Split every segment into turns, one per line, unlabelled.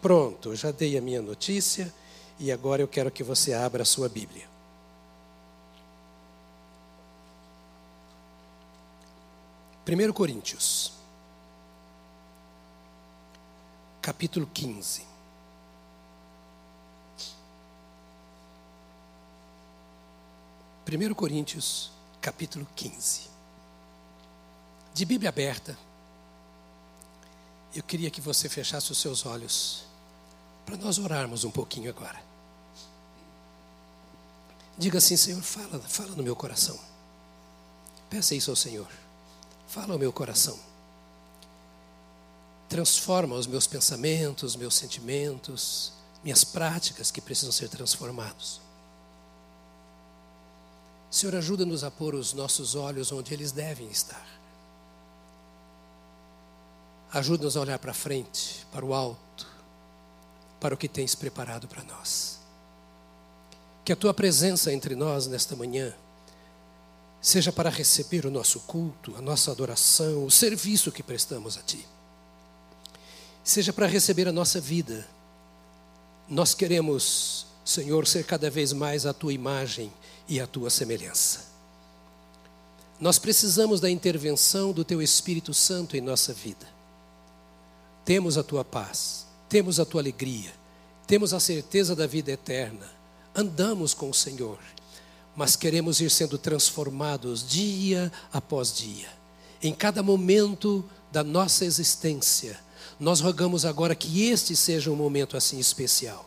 Pronto, já dei a minha notícia e agora eu quero que você abra a sua Bíblia. Primeiro Coríntios, capítulo 15. Primeiro Coríntios, capítulo 15. De Bíblia aberta, eu queria que você fechasse os seus olhos para nós orarmos um pouquinho agora. Diga assim, Senhor, fala, fala no meu coração. Peça isso ao Senhor. Fala ao meu coração. Transforma os meus pensamentos, meus sentimentos, minhas práticas que precisam ser transformados. Senhor, ajuda-nos a pôr os nossos olhos onde eles devem estar. Ajuda-nos a olhar para frente, para o alto, para o que tens preparado para nós. Que a tua presença entre nós nesta manhã seja para receber o nosso culto, a nossa adoração, o serviço que prestamos a ti. Seja para receber a nossa vida. Nós queremos, Senhor, ser cada vez mais a tua imagem e a tua semelhança. Nós precisamos da intervenção do teu Espírito Santo em nossa vida. Temos a tua paz, temos a tua alegria, temos a certeza da vida eterna, andamos com o Senhor, mas queremos ir sendo transformados dia após dia. Em cada momento da nossa existência, nós rogamos agora que este seja um momento assim especial,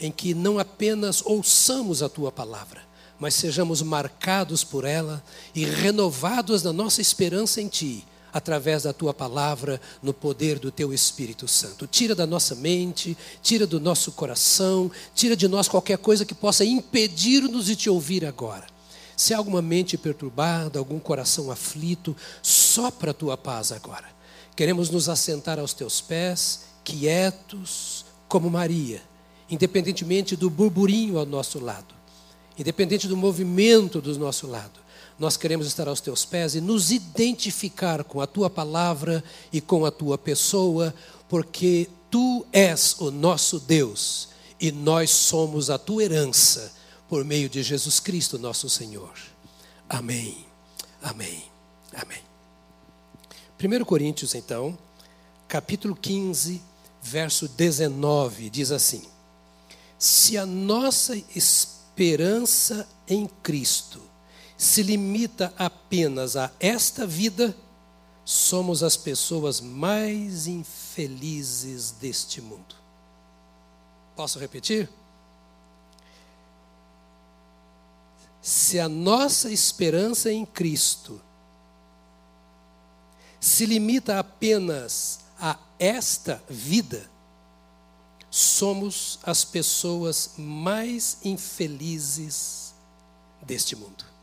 em que não apenas ouçamos a tua palavra, mas sejamos marcados por ela e renovados na nossa esperança em ti através da tua palavra, no poder do teu Espírito Santo. Tira da nossa mente, tira do nosso coração, tira de nós qualquer coisa que possa impedir-nos de te ouvir agora. Se há alguma mente perturbada, algum coração aflito, sopra a tua paz agora. Queremos nos assentar aos teus pés, quietos, como Maria, independentemente do burburinho ao nosso lado, independente do movimento do nosso lado nós queremos estar aos teus pés e nos identificar com a tua palavra e com a tua pessoa, porque tu és o nosso Deus e nós somos a tua herança por meio de Jesus Cristo, nosso Senhor. Amém. Amém. Amém. 1 Coríntios, então, capítulo 15, verso 19, diz assim: Se a nossa esperança em Cristo se limita apenas a esta vida, somos as pessoas mais infelizes deste mundo. Posso repetir? Se a nossa esperança em Cristo se limita apenas a esta vida, somos as pessoas mais infelizes deste mundo.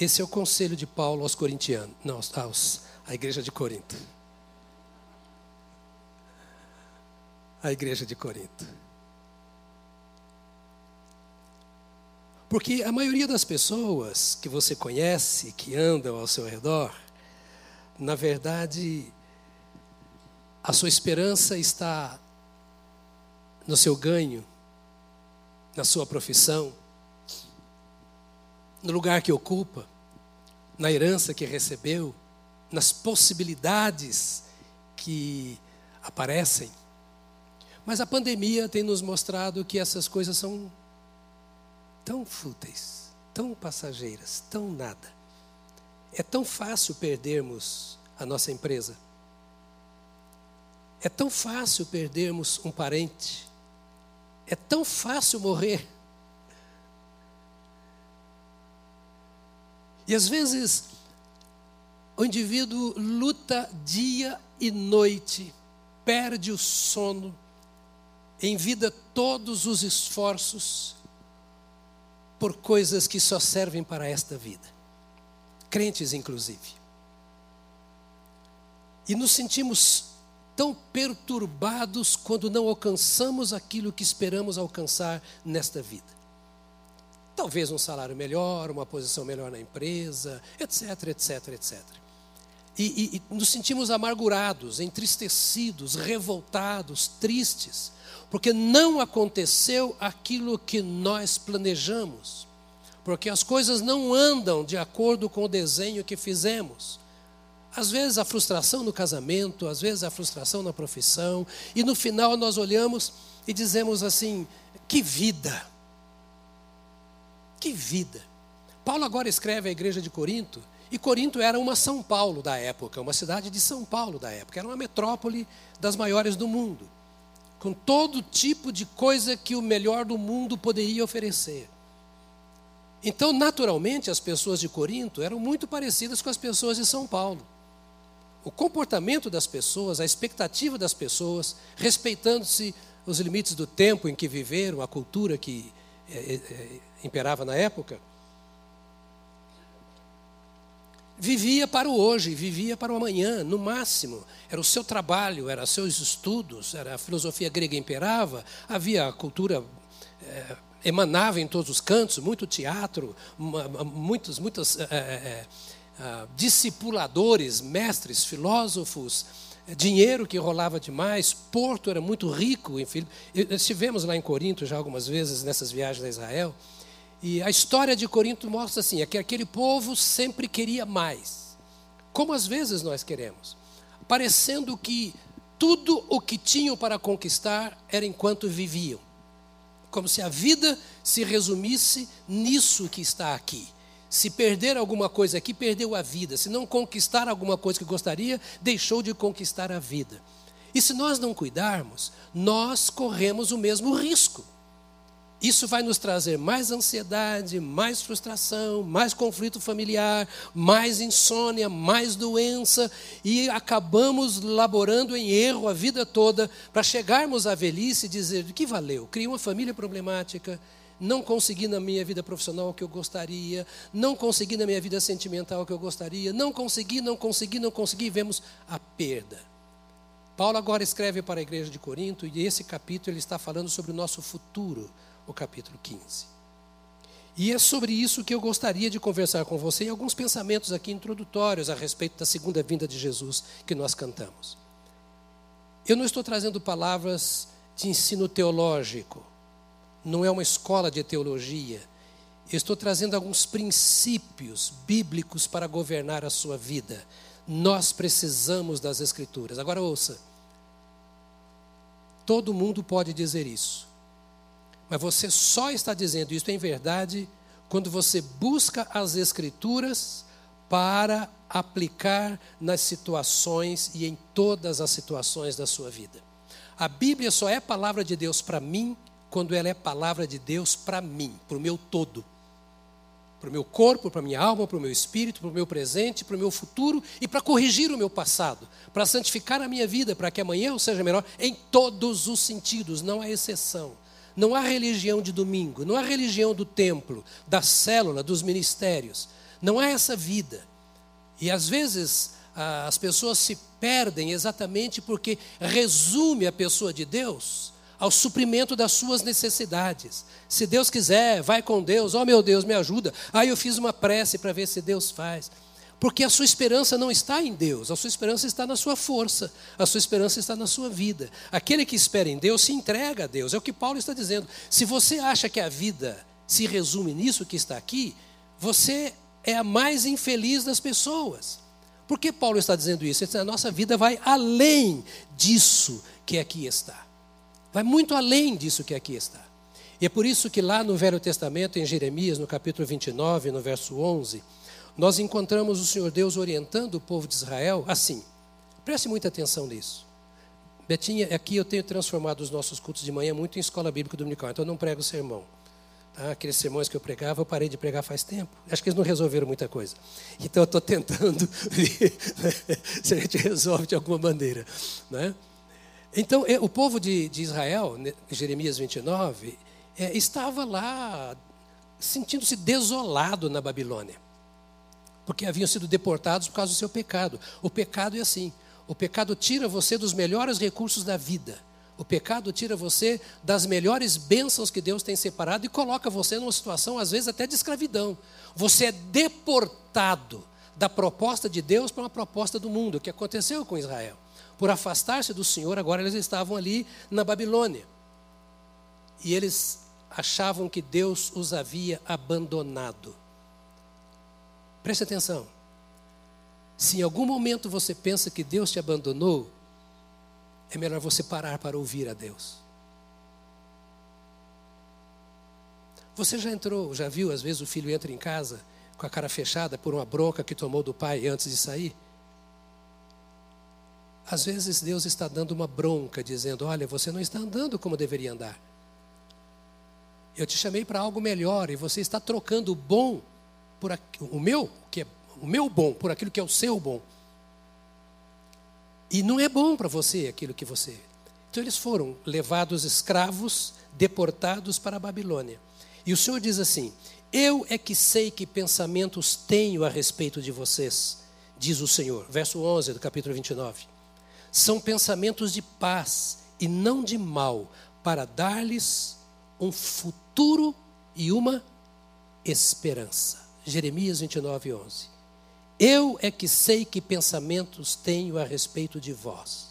Esse é o conselho de Paulo aos corintianos, não, aos, à igreja de Corinto. A igreja de Corinto. Porque a maioria das pessoas que você conhece, que andam ao seu redor, na verdade, a sua esperança está no seu ganho, na sua profissão, no lugar que ocupa, na herança que recebeu, nas possibilidades que aparecem. Mas a pandemia tem nos mostrado que essas coisas são tão fúteis, tão passageiras, tão nada. É tão fácil perdermos a nossa empresa. É tão fácil perdermos um parente. É tão fácil morrer. E às vezes o indivíduo luta dia e noite, perde o sono, envida todos os esforços por coisas que só servem para esta vida, crentes inclusive. E nos sentimos tão perturbados quando não alcançamos aquilo que esperamos alcançar nesta vida. Talvez um salário melhor, uma posição melhor na empresa, etc, etc, etc. e, e, nos sentimos amargurados, entristecidos, revoltados, tristes, porque não aconteceu aquilo que nós planejamos, porque as coisas não andam de acordo com o desenho que fizemos. Às vezes a frustração no casamento, às vezes a frustração na profissão, e no final nós olhamos e dizemos assim: que vida! Que vida! Paulo agora escreve à igreja de Corinto, e Corinto era uma São Paulo da época, uma cidade de São Paulo da época, era uma metrópole das maiores do mundo, com todo tipo de coisa que o melhor do mundo poderia oferecer. Então, naturalmente, as pessoas de Corinto eram muito parecidas com as pessoas de São Paulo. O comportamento das pessoas, a expectativa das pessoas, respeitando-se os limites do tempo em que viveram, a cultura que imperava na época, vivia para o hoje, vivia para o amanhã, no máximo. Era o seu trabalho, era seus estudos, era a filosofia grega imperava, havia a cultura é, emanava em todos os cantos, muito teatro, muitos, muitos é, é, discipuladores, mestres, filósofos, dinheiro que rolava demais, Porto era muito rico, enfim. Estivemos lá em Corinto já algumas vezes nessas viagens a Israel. E a história de Corinto mostra assim: é que aquele povo sempre queria mais, como às vezes nós queremos, parecendo que tudo o que tinham para conquistar era enquanto viviam, como se a vida se resumisse nisso que está aqui. Se perder alguma coisa aqui, perdeu a vida. Se não conquistar alguma coisa que gostaria, deixou de conquistar a vida. E se nós não cuidarmos, nós corremos o mesmo risco. Isso vai nos trazer mais ansiedade, mais frustração, mais conflito familiar, mais insônia, mais doença, e acabamos laborando em erro a vida toda para chegarmos à velhice e dizer: de que valeu? Criei uma família problemática, não consegui na minha vida profissional o que eu gostaria, não consegui na minha vida sentimental o que eu gostaria, não consegui, não consegui, não consegui, e vemos a perda. Paulo agora escreve para a igreja de Corinto e esse capítulo ele está falando sobre o nosso futuro o capítulo 15. E é sobre isso que eu gostaria de conversar com você e alguns pensamentos aqui introdutórios a respeito da segunda vinda de Jesus que nós cantamos. Eu não estou trazendo palavras de ensino teológico, não é uma escola de teologia. Eu estou trazendo alguns princípios bíblicos para governar a sua vida. Nós precisamos das Escrituras. Agora ouça. Todo mundo pode dizer isso. Mas você só está dizendo isso em verdade quando você busca as Escrituras para aplicar nas situações e em todas as situações da sua vida. A Bíblia só é palavra de Deus para mim quando ela é palavra de Deus para mim, para o meu todo. Para o meu corpo, para a minha alma, para o meu espírito, para o meu presente, para o meu futuro e para corrigir o meu passado, para santificar a minha vida, para que amanhã eu seja melhor em todos os sentidos, não há exceção. Não há religião de domingo, não há religião do templo, da célula, dos ministérios. Não há essa vida. E às vezes as pessoas se perdem exatamente porque resume a pessoa de Deus ao suprimento das suas necessidades. Se Deus quiser, vai com Deus. Oh meu Deus, me ajuda. Aí eu fiz uma prece para ver se Deus faz. Porque a sua esperança não está em Deus, a sua esperança está na sua força, a sua esperança está na sua vida. Aquele que espera em Deus se entrega a Deus, é o que Paulo está dizendo. Se você acha que a vida se resume nisso que está aqui, você é a mais infeliz das pessoas. Por que Paulo está dizendo isso? Ele diz, a nossa vida vai além disso que aqui está. Vai muito além disso que aqui está. E é por isso que lá no Velho Testamento, em Jeremias, no capítulo 29, no verso 11, nós encontramos o Senhor Deus orientando o povo de Israel assim. Preste muita atenção nisso. Betinha, aqui eu tenho transformado os nossos cultos de manhã muito em escola bíblica dominical, então eu não prego sermão. Tá? Aqueles sermões que eu pregava, eu parei de pregar faz tempo. Acho que eles não resolveram muita coisa. Então eu estou tentando ver se a gente resolve de alguma maneira. Né? Então, o povo de, de Israel, Jeremias 29, é, estava lá sentindo-se desolado na Babilônia porque haviam sido deportados por causa do seu pecado. O pecado é assim: o pecado tira você dos melhores recursos da vida. O pecado tira você das melhores bênçãos que Deus tem separado e coloca você numa situação, às vezes, até de escravidão. Você é deportado da proposta de Deus para uma proposta do mundo, o que aconteceu com Israel. Por afastar-se do Senhor, agora eles estavam ali na Babilônia. E eles achavam que Deus os havia abandonado. Preste atenção. Se em algum momento você pensa que Deus te abandonou, é melhor você parar para ouvir a Deus. Você já entrou, já viu, às vezes o filho entra em casa com a cara fechada por uma bronca que tomou do pai antes de sair? Às vezes Deus está dando uma bronca, dizendo: Olha, você não está andando como deveria andar. Eu te chamei para algo melhor e você está trocando o bom por o meu, que é o meu bom, por aquilo que é o seu bom. E não é bom para você aquilo que você. Então eles foram levados escravos, deportados para a Babilônia. E o Senhor diz assim: Eu é que sei que pensamentos tenho a respeito de vocês, diz o Senhor. Verso 11 do capítulo 29. São pensamentos de paz e não de mal, para dar-lhes um futuro e uma esperança. Jeremias 29, 11. Eu é que sei que pensamentos tenho a respeito de vós.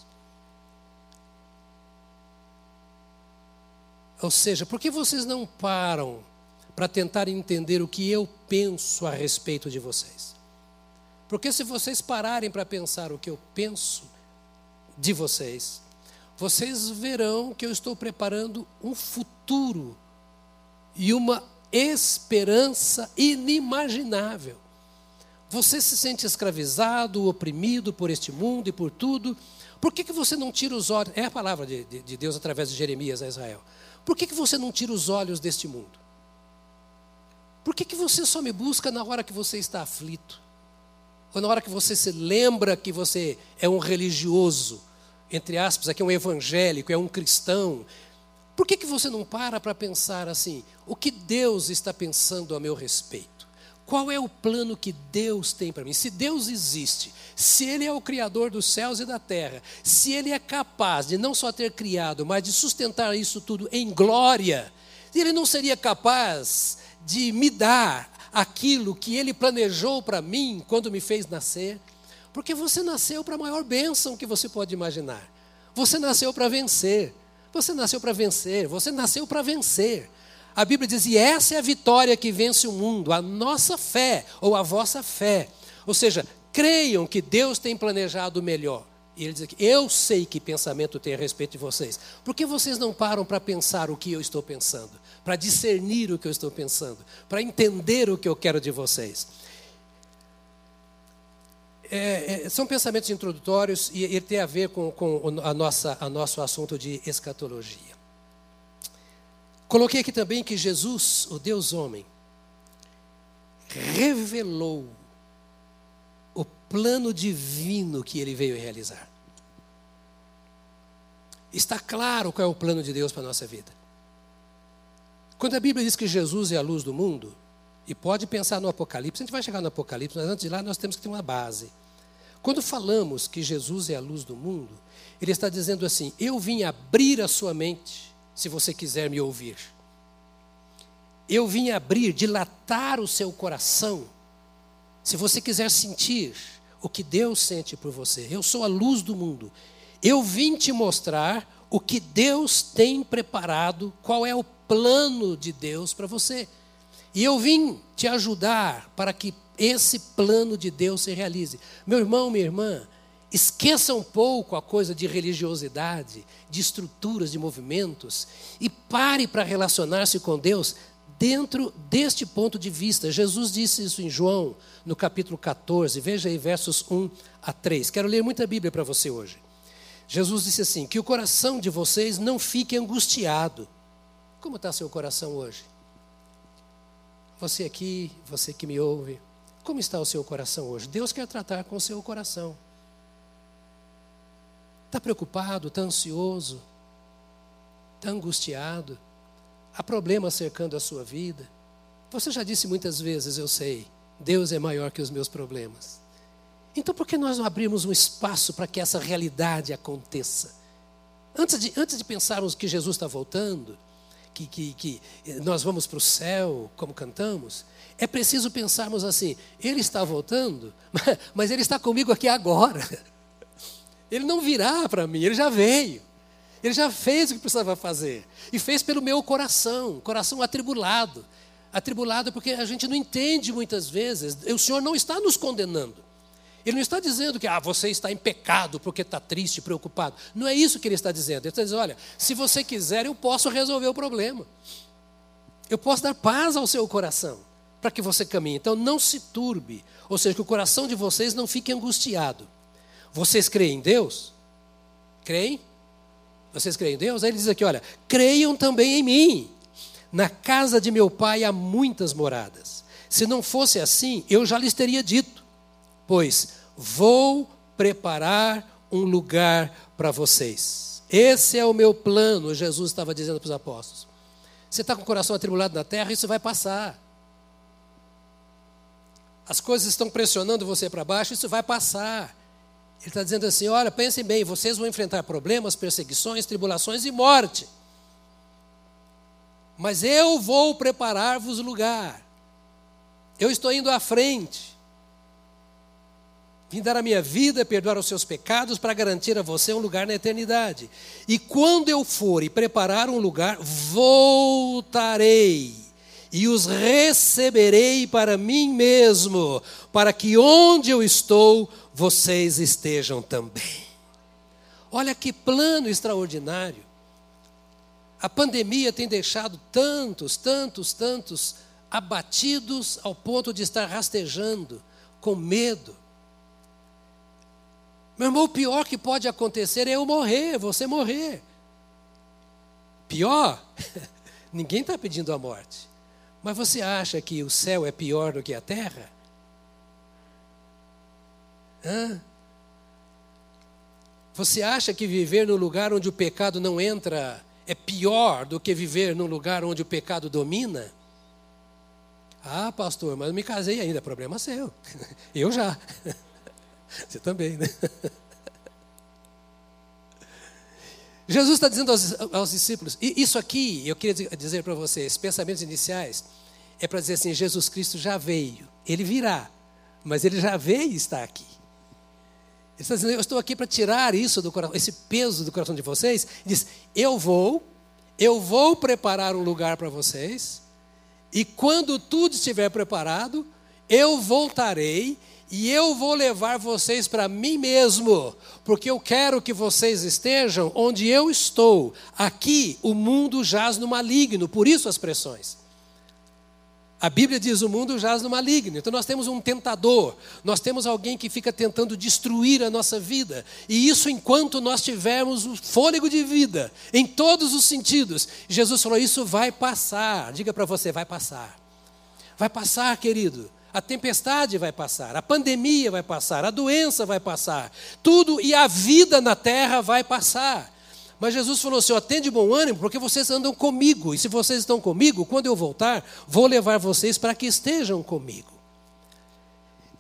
Ou seja, por que vocês não param para tentar entender o que eu penso a respeito de vocês? Porque se vocês pararem para pensar o que eu penso de vocês, vocês verão que eu estou preparando um futuro e uma esperança inimaginável. Você se sente escravizado, oprimido por este mundo e por tudo. Por que, que você não tira os olhos? É a palavra de, de, de Deus através de Jeremias a Israel. Por que, que você não tira os olhos deste mundo? Por que, que você só me busca na hora que você está aflito? Ou na hora que você se lembra que você é um religioso, entre aspas, aqui é um evangélico, é um cristão. Por que, que você não para para pensar assim? O que Deus está pensando a meu respeito? Qual é o plano que Deus tem para mim? Se Deus existe, se Ele é o Criador dos céus e da terra, se Ele é capaz de não só ter criado, mas de sustentar isso tudo em glória, Ele não seria capaz de me dar aquilo que Ele planejou para mim quando me fez nascer? Porque você nasceu para a maior bênção que você pode imaginar. Você nasceu para vencer. Você nasceu para vencer. Você nasceu para vencer. A Bíblia diz: e essa é a vitória que vence o mundo, a nossa fé, ou a vossa fé. Ou seja, creiam que Deus tem planejado o melhor. E ele diz aqui: Eu sei que pensamento tem a respeito de vocês. Por que vocês não param para pensar o que eu estou pensando? Para discernir o que eu estou pensando? Para entender o que eu quero de vocês? É, é, são pensamentos introdutórios e ele tem a ver com, com a nossa, a nosso assunto de escatologia. Coloquei aqui também que Jesus, o Deus homem, revelou o plano divino que ele veio realizar. Está claro qual é o plano de Deus para a nossa vida. Quando a Bíblia diz que Jesus é a luz do mundo, e pode pensar no Apocalipse, a gente vai chegar no Apocalipse, mas antes de lá nós temos que ter uma base. Quando falamos que Jesus é a luz do mundo, ele está dizendo assim: Eu vim abrir a sua mente se você quiser me ouvir. Eu vim abrir, dilatar o seu coração, se você quiser sentir o que Deus sente por você. Eu sou a luz do mundo. Eu vim te mostrar o que Deus tem preparado, qual é o plano de Deus para você. E eu vim te ajudar para que esse plano de Deus se realize. Meu irmão, minha irmã, Esqueça um pouco a coisa de religiosidade, de estruturas, de movimentos, e pare para relacionar-se com Deus dentro deste ponto de vista. Jesus disse isso em João, no capítulo 14, veja aí versos 1 a 3. Quero ler muita Bíblia para você hoje. Jesus disse assim: Que o coração de vocês não fique angustiado. Como está seu coração hoje? Você aqui, você que me ouve, como está o seu coração hoje? Deus quer tratar com o seu coração. Está preocupado, está ansioso, está angustiado, há problemas cercando a sua vida. Você já disse muitas vezes, eu sei, Deus é maior que os meus problemas. Então por que nós não abrimos um espaço para que essa realidade aconteça? Antes de, antes de pensarmos que Jesus está voltando, que, que, que nós vamos para o céu, como cantamos, é preciso pensarmos assim: Ele está voltando, mas Ele está comigo aqui agora. Ele não virá para mim, Ele já veio. Ele já fez o que precisava fazer. E fez pelo meu coração, coração atribulado. Atribulado porque a gente não entende muitas vezes. O Senhor não está nos condenando. Ele não está dizendo que ah, você está em pecado porque está triste, preocupado. Não é isso que ele está dizendo. Ele está dizendo: olha, se você quiser, eu posso resolver o problema. Eu posso dar paz ao seu coração para que você caminhe. Então não se turbe. Ou seja, que o coração de vocês não fique angustiado. Vocês creem em Deus? Creem? Vocês creem em Deus? Aí ele diz aqui: olha, creiam também em mim. Na casa de meu pai há muitas moradas. Se não fosse assim, eu já lhes teria dito, pois vou preparar um lugar para vocês. Esse é o meu plano, Jesus estava dizendo para os apóstolos. Você está com o coração atribulado na terra, isso vai passar. As coisas estão pressionando você para baixo, isso vai passar. Ele está dizendo assim: olha, pensem bem, vocês vão enfrentar problemas, perseguições, tribulações e morte. Mas eu vou preparar-vos lugar. Eu estou indo à frente. Vim dar a minha vida, perdoar os seus pecados, para garantir a você um lugar na eternidade. E quando eu for e preparar um lugar, voltarei e os receberei para mim mesmo, para que onde eu estou, vocês estejam também. Olha que plano extraordinário. A pandemia tem deixado tantos, tantos, tantos abatidos ao ponto de estar rastejando, com medo. Meu irmão, o pior que pode acontecer é eu morrer, você morrer. Pior? Ninguém está pedindo a morte. Mas você acha que o céu é pior do que a terra? Hã? Você acha que viver no lugar onde o pecado não entra é pior do que viver num lugar onde o pecado domina? Ah, pastor, mas eu me casei ainda, problema seu. Eu já. Você também, né? Jesus está dizendo aos, aos, discípulos, e isso aqui, eu queria dizer para vocês, pensamentos iniciais, é para dizer assim: Jesus Cristo já veio, ele virá, mas ele já veio e está aqui. Ele está dizendo: Eu estou aqui para tirar isso do coração, esse peso do coração de vocês. Ele diz: Eu vou, eu vou preparar um lugar para vocês, e quando tudo estiver preparado, eu voltarei e eu vou levar vocês para mim mesmo, porque eu quero que vocês estejam onde eu estou. Aqui o mundo jaz no maligno, por isso as pressões. A Bíblia diz: o mundo jaz no maligno. Então nós temos um tentador, nós temos alguém que fica tentando destruir a nossa vida. E isso enquanto nós tivermos o fôlego de vida, em todos os sentidos. Jesus falou: Isso vai passar. Diga para você: vai passar. Vai passar, querido. A tempestade vai passar, a pandemia vai passar, a doença vai passar, tudo e a vida na terra vai passar. Mas Jesus falou assim: atende bom ânimo, porque vocês andam comigo, e se vocês estão comigo, quando eu voltar, vou levar vocês para que estejam comigo.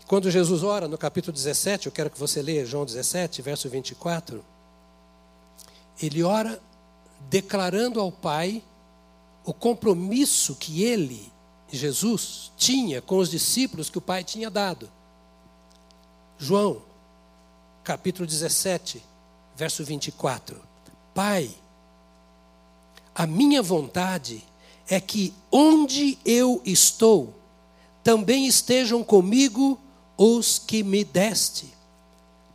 Quando Jesus ora no capítulo 17, eu quero que você leia João 17, verso 24. Ele ora declarando ao Pai o compromisso que ele Jesus tinha com os discípulos que o Pai tinha dado. João, capítulo 17, verso 24. Pai, a minha vontade é que onde eu estou, também estejam comigo os que me deste,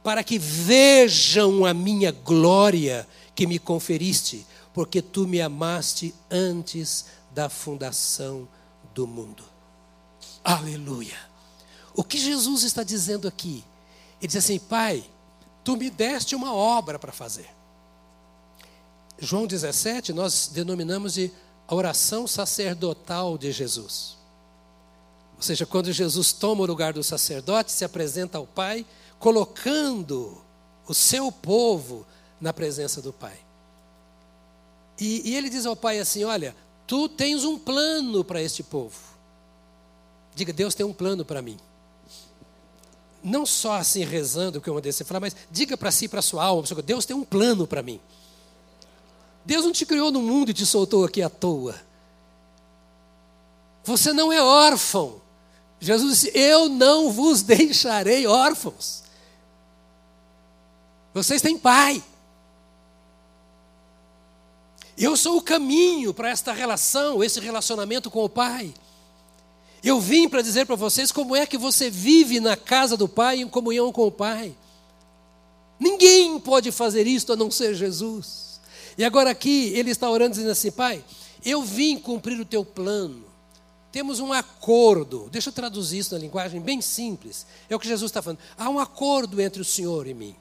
para que vejam a minha glória que me conferiste, porque tu me amaste antes da fundação do mundo. Aleluia. O que Jesus está dizendo aqui? Ele diz assim: Pai, tu me deste uma obra para fazer. João 17, nós denominamos de a oração sacerdotal de Jesus. Ou seja, quando Jesus toma o lugar do sacerdote, se apresenta ao Pai, colocando o seu povo na presença do Pai. E, e ele diz ao Pai assim: Olha, Tu tens um plano para este povo. Diga, Deus tem um plano para mim. Não só assim rezando, que eu mandei você falar, mas diga para si, para sua alma, Deus tem um plano para mim. Deus não te criou no mundo e te soltou aqui à toa. Você não é órfão. Jesus disse: Eu não vos deixarei órfãos. Vocês têm pai. Eu sou o caminho para esta relação, esse relacionamento com o Pai. Eu vim para dizer para vocês como é que você vive na casa do Pai, em comunhão com o Pai. Ninguém pode fazer isto a não ser Jesus. E agora aqui ele está orando dizendo assim: Pai, eu vim cumprir o teu plano. Temos um acordo. Deixa eu traduzir isso na linguagem bem simples. É o que Jesus está falando. Há um acordo entre o Senhor e mim.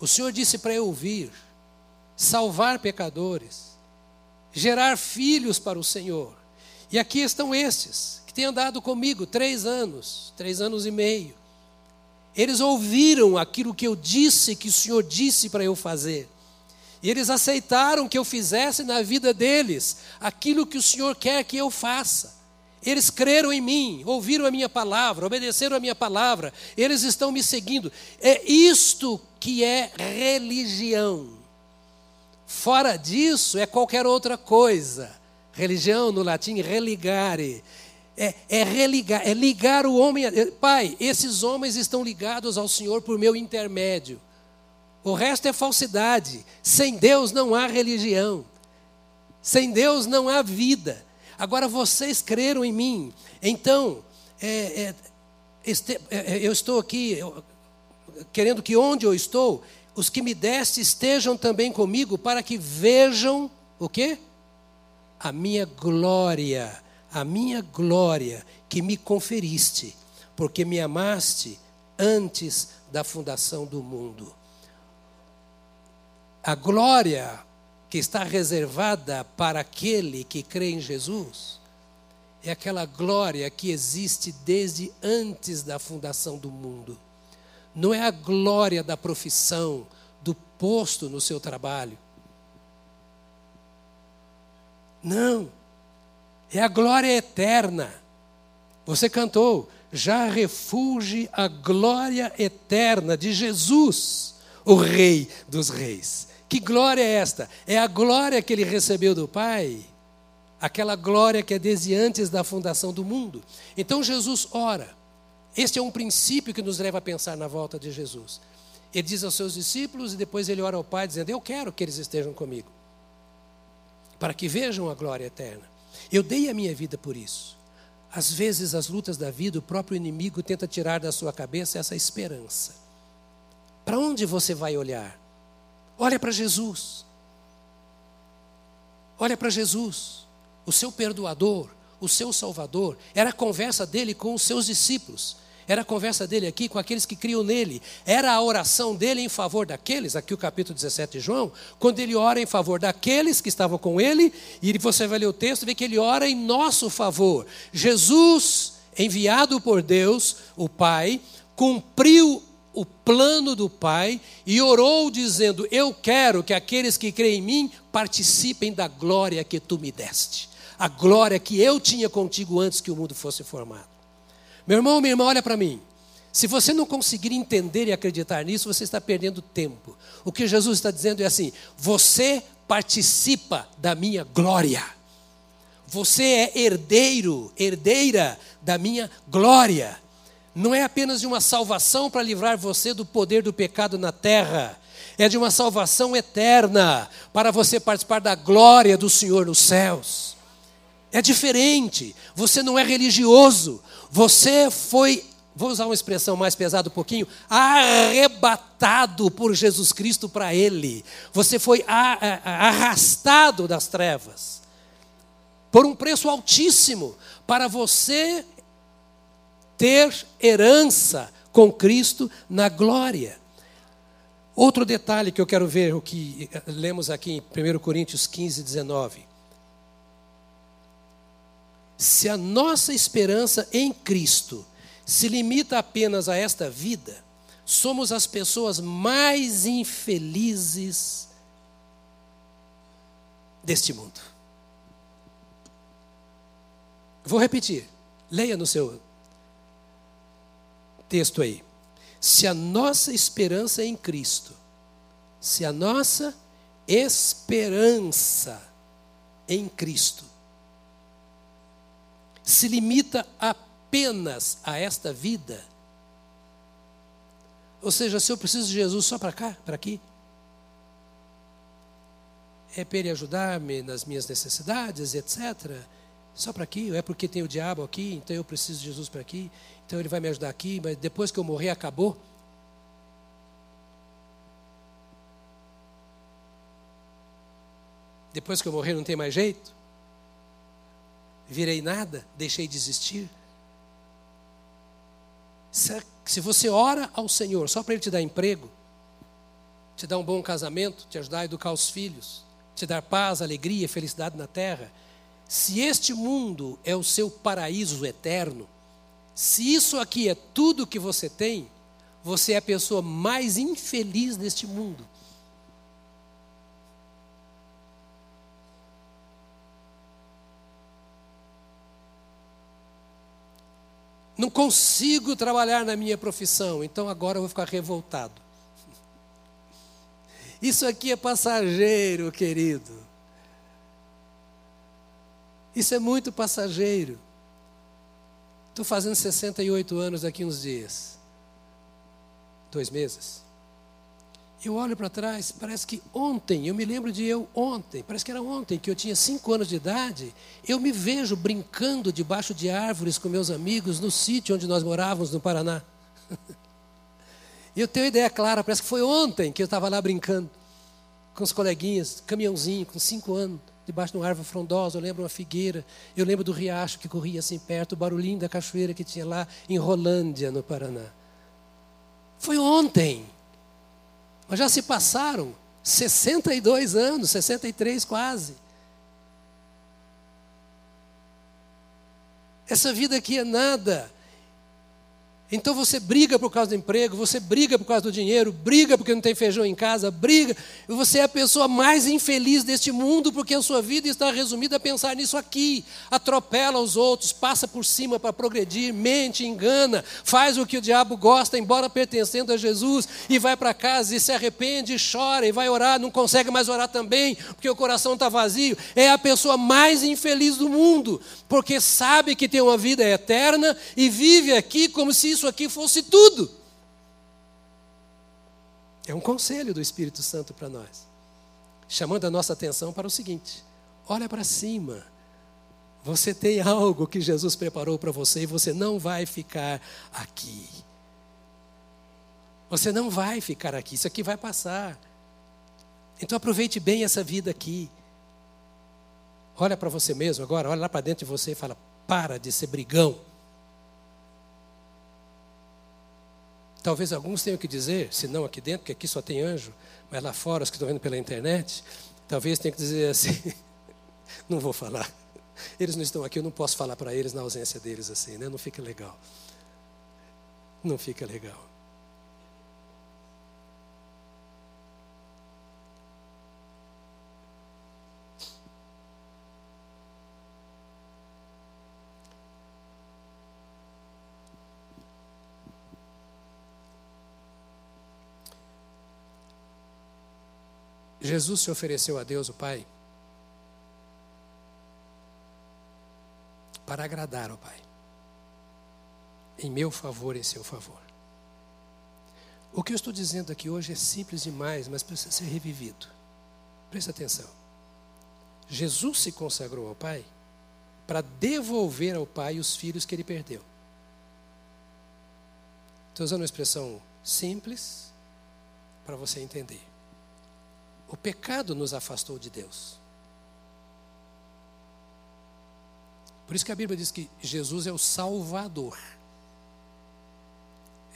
O Senhor disse para eu vir, salvar pecadores, gerar filhos para o Senhor. E aqui estão estes, que têm andado comigo três anos, três anos e meio. Eles ouviram aquilo que eu disse, que o Senhor disse para eu fazer. E eles aceitaram que eu fizesse na vida deles aquilo que o Senhor quer que eu faça. Eles creram em mim, ouviram a minha palavra, obedeceram a minha palavra, eles estão me seguindo. É isto que é religião. Fora disso, é qualquer outra coisa. Religião, no latim, religare. É, é religar, é ligar o homem. A... Pai, esses homens estão ligados ao Senhor por meu intermédio. O resto é falsidade. Sem Deus não há religião. Sem Deus não há vida. Agora vocês creram em mim. Então, é, é, este, é, é, eu estou aqui eu, querendo que onde eu estou, os que me deste estejam também comigo, para que vejam o quê? A minha glória, a minha glória que me conferiste, porque me amaste antes da fundação do mundo. A glória que está reservada para aquele que crê em Jesus, é aquela glória que existe desde antes da fundação do mundo. Não é a glória da profissão, do posto no seu trabalho. Não. É a glória eterna. Você cantou, já refugie a glória eterna de Jesus, o Rei dos Reis. Que glória é esta? É a glória que ele recebeu do Pai, aquela glória que é desde antes da fundação do mundo. Então Jesus ora. Este é um princípio que nos leva a pensar na volta de Jesus. Ele diz aos seus discípulos e depois ele ora ao Pai, dizendo: Eu quero que eles estejam comigo, para que vejam a glória eterna. Eu dei a minha vida por isso. Às vezes, as lutas da vida, o próprio inimigo tenta tirar da sua cabeça essa esperança. Para onde você vai olhar? Olha para Jesus. Olha para Jesus, o seu perdoador, o seu salvador. Era a conversa dele com os seus discípulos. Era a conversa dele aqui com aqueles que criam nele. Era a oração dele em favor daqueles, aqui o capítulo 17 de João, quando ele ora em favor daqueles que estavam com ele, e você vai ler o texto e vê que ele ora em nosso favor. Jesus, enviado por Deus, o Pai, cumpriu o plano do Pai e orou dizendo: Eu quero que aqueles que creem em mim participem da glória que tu me deste, a glória que eu tinha contigo antes que o mundo fosse formado. Meu irmão, minha irmã, olha para mim. Se você não conseguir entender e acreditar nisso, você está perdendo tempo. O que Jesus está dizendo é assim: você participa da minha glória. Você é herdeiro, herdeira da minha glória não é apenas de uma salvação para livrar você do poder do pecado na terra, é de uma salvação eterna para você participar da glória do Senhor nos céus. É diferente, você não é religioso, você foi, vou usar uma expressão mais pesada um pouquinho, arrebatado por Jesus Cristo para Ele. Você foi arrastado das trevas por um preço altíssimo para você ter herança com Cristo na glória. Outro detalhe que eu quero ver, o que lemos aqui em 1 Coríntios 15, 19. Se a nossa esperança em Cristo se limita apenas a esta vida, somos as pessoas mais infelizes deste mundo. Vou repetir. Leia no seu texto aí. Se a nossa esperança em Cristo, se a nossa esperança em Cristo se limita apenas a esta vida, ou seja, se eu preciso de Jesus só para cá, para aqui, é para ele ajudar-me nas minhas necessidades, etc. Só para aqui, é porque tem o diabo aqui, então eu preciso de Jesus para aqui, então ele vai me ajudar aqui, mas depois que eu morrer acabou. Depois que eu morrer não tem mais jeito? Virei nada? Deixei de existir? Se você ora ao Senhor só para Ele te dar emprego, te dar um bom casamento, te ajudar a educar os filhos, te dar paz, alegria, felicidade na terra, se este mundo é o seu paraíso eterno, se isso aqui é tudo que você tem, você é a pessoa mais infeliz deste mundo. Não consigo trabalhar na minha profissão, então agora eu vou ficar revoltado. Isso aqui é passageiro, querido. Isso é muito passageiro. Estou fazendo 68 anos daqui uns dias. Dois meses. Eu olho para trás, parece que ontem, eu me lembro de eu ontem, parece que era ontem, que eu tinha cinco anos de idade, eu me vejo brincando debaixo de árvores com meus amigos no sítio onde nós morávamos, no Paraná. E eu tenho ideia clara, parece que foi ontem que eu estava lá brincando com os coleguinhas, caminhãozinho, com cinco anos, debaixo de uma árvore frondosa, eu lembro uma figueira, eu lembro do riacho que corria assim perto, o barulhinho da cachoeira que tinha lá em Rolândia, no Paraná. Foi ontem. Mas já se passaram 62 anos, 63 quase. Essa vida aqui é nada. Então você briga por causa do emprego, você briga por causa do dinheiro, briga porque não tem feijão em casa, briga. Você é a pessoa mais infeliz deste mundo porque a sua vida está resumida a pensar nisso aqui. Atropela os outros, passa por cima para progredir, mente, engana, faz o que o diabo gosta, embora pertencendo a Jesus, e vai para casa e se arrepende, e chora e vai orar, não consegue mais orar também porque o coração está vazio. É a pessoa mais infeliz do mundo porque sabe que tem uma vida eterna e vive aqui como se isso aqui fosse tudo. É um conselho do Espírito Santo para nós, chamando a nossa atenção para o seguinte: olha para cima. Você tem algo que Jesus preparou para você e você não vai ficar aqui. Você não vai ficar aqui, isso aqui vai passar. Então aproveite bem essa vida aqui. Olha para você mesmo agora, olha lá para dentro de você e fala: para de ser brigão. Talvez alguns tenham que dizer, se não aqui dentro, porque aqui só tem anjo, mas lá fora, os que estão vendo pela internet, talvez tenham que dizer assim: não vou falar. Eles não estão aqui, eu não posso falar para eles na ausência deles assim, né? Não fica legal. Não fica legal. Jesus se ofereceu a Deus, o Pai, para agradar ao Pai, em meu favor, em seu favor. O que eu estou dizendo aqui hoje é simples demais, mas precisa ser revivido. Presta atenção. Jesus se consagrou ao Pai para devolver ao Pai os filhos que ele perdeu. Estou usando uma expressão simples para você entender. O pecado nos afastou de Deus. Por isso que a Bíblia diz que Jesus é o Salvador.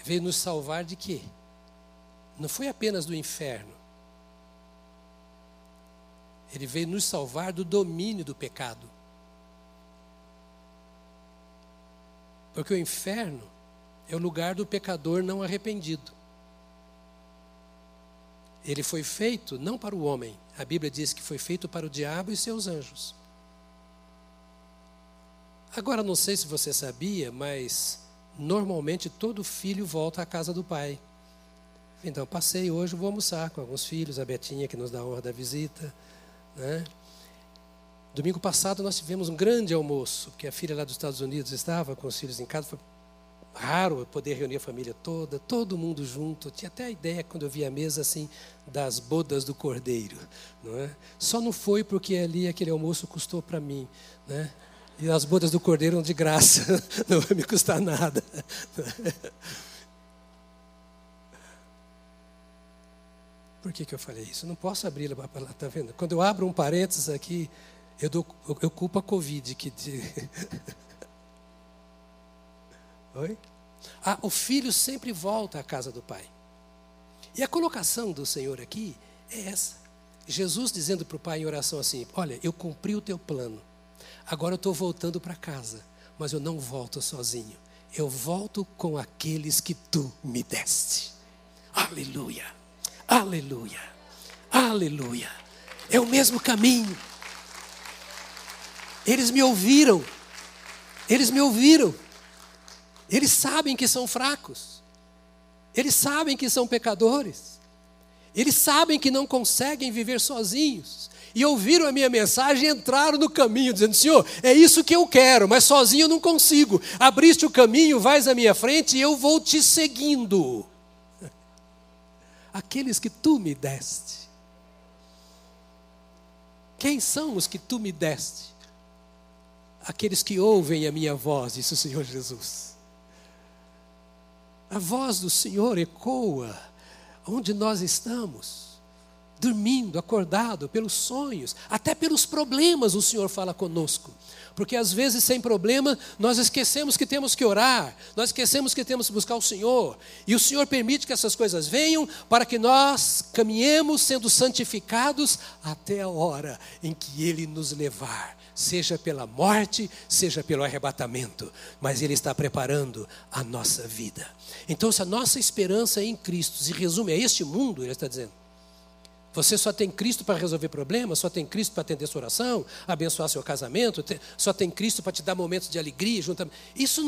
Veio nos salvar de quê? Não foi apenas do inferno. Ele veio nos salvar do domínio do pecado. Porque o inferno é o lugar do pecador não arrependido. Ele foi feito não para o homem, a Bíblia diz que foi feito para o diabo e seus anjos. Agora, não sei se você sabia, mas normalmente todo filho volta à casa do pai. Então, passei hoje, vou almoçar com alguns filhos, a Betinha que nos dá a honra da visita. Né? Domingo passado nós tivemos um grande almoço, porque a filha lá dos Estados Unidos estava com os filhos em casa, foi raro poder reunir a família toda, todo mundo junto. Eu tinha até a ideia, quando eu vi a mesa, assim, das bodas do cordeiro. Não é? Só não foi porque ali aquele almoço custou para mim. Né? E as bodas do cordeiro eram de graça, não vai me custar nada. Por que, que eu falei isso? Não posso abrir lá, tá vendo? Quando eu abro um parênteses aqui, eu, dou, eu culpo a Covid. Que de... Oi? Ah, o filho sempre volta à casa do pai. E a colocação do Senhor aqui é essa. Jesus dizendo para o pai em oração assim: Olha, eu cumpri o teu plano, agora eu estou voltando para casa, mas eu não volto sozinho, eu volto com aqueles que tu me deste. Aleluia, aleluia, aleluia. É o mesmo caminho. Eles me ouviram, eles me ouviram. Eles sabem que são fracos. Eles sabem que são pecadores. Eles sabem que não conseguem viver sozinhos. E ouviram a minha mensagem e entraram no caminho, dizendo: Senhor, é isso que eu quero, mas sozinho eu não consigo. Abriste o caminho, vais à minha frente e eu vou te seguindo. Aqueles que tu me deste. Quem são os que tu me deste? Aqueles que ouvem a minha voz, disse o Senhor Jesus. A voz do Senhor ecoa onde nós estamos, dormindo, acordado, pelos sonhos, até pelos problemas o Senhor fala conosco. Porque às vezes, sem problema, nós esquecemos que temos que orar, nós esquecemos que temos que buscar o Senhor. E o Senhor permite que essas coisas venham para que nós caminhemos sendo santificados até a hora em que Ele nos levar seja pela morte, seja pelo arrebatamento, mas Ele está preparando a nossa vida. Então, se a nossa esperança é em Cristo se resume a este mundo, Ele está dizendo, você só tem Cristo para resolver problemas, só tem Cristo para atender sua oração, abençoar seu casamento, só tem Cristo para te dar momentos de alegria. Juntamente. Isso,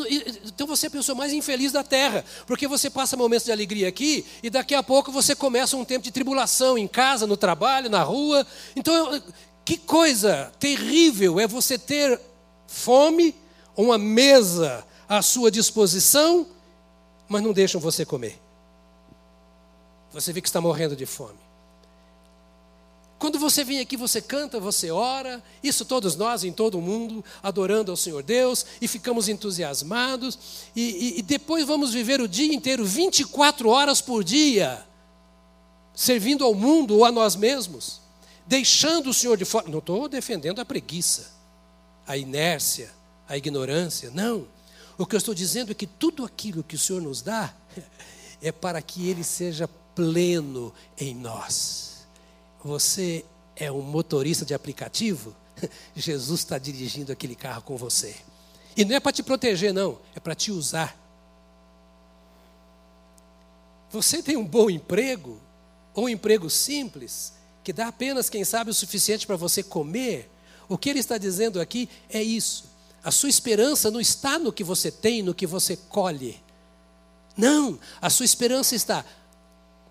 então você é a pessoa mais infeliz da terra, porque você passa momentos de alegria aqui e daqui a pouco você começa um tempo de tribulação em casa, no trabalho, na rua. Então, que coisa terrível é você ter fome, uma mesa à sua disposição, mas não deixam você comer. Você vê que está morrendo de fome. Quando você vem aqui, você canta, você ora, isso todos nós em todo o mundo, adorando ao Senhor Deus, e ficamos entusiasmados, e, e, e depois vamos viver o dia inteiro, 24 horas por dia, servindo ao mundo ou a nós mesmos deixando o Senhor de fora. Não estou defendendo a preguiça, a inércia, a ignorância. Não. O que eu estou dizendo é que tudo aquilo que o Senhor nos dá é para que Ele seja pleno em nós. Você é um motorista de aplicativo? Jesus está dirigindo aquele carro com você. E não é para te proteger, não, é para te usar. Você tem um bom emprego, ou um emprego simples, que dá apenas, quem sabe, o suficiente para você comer, o que ele está dizendo aqui é isso. A sua esperança não está no que você tem, no que você colhe. Não, a sua esperança está.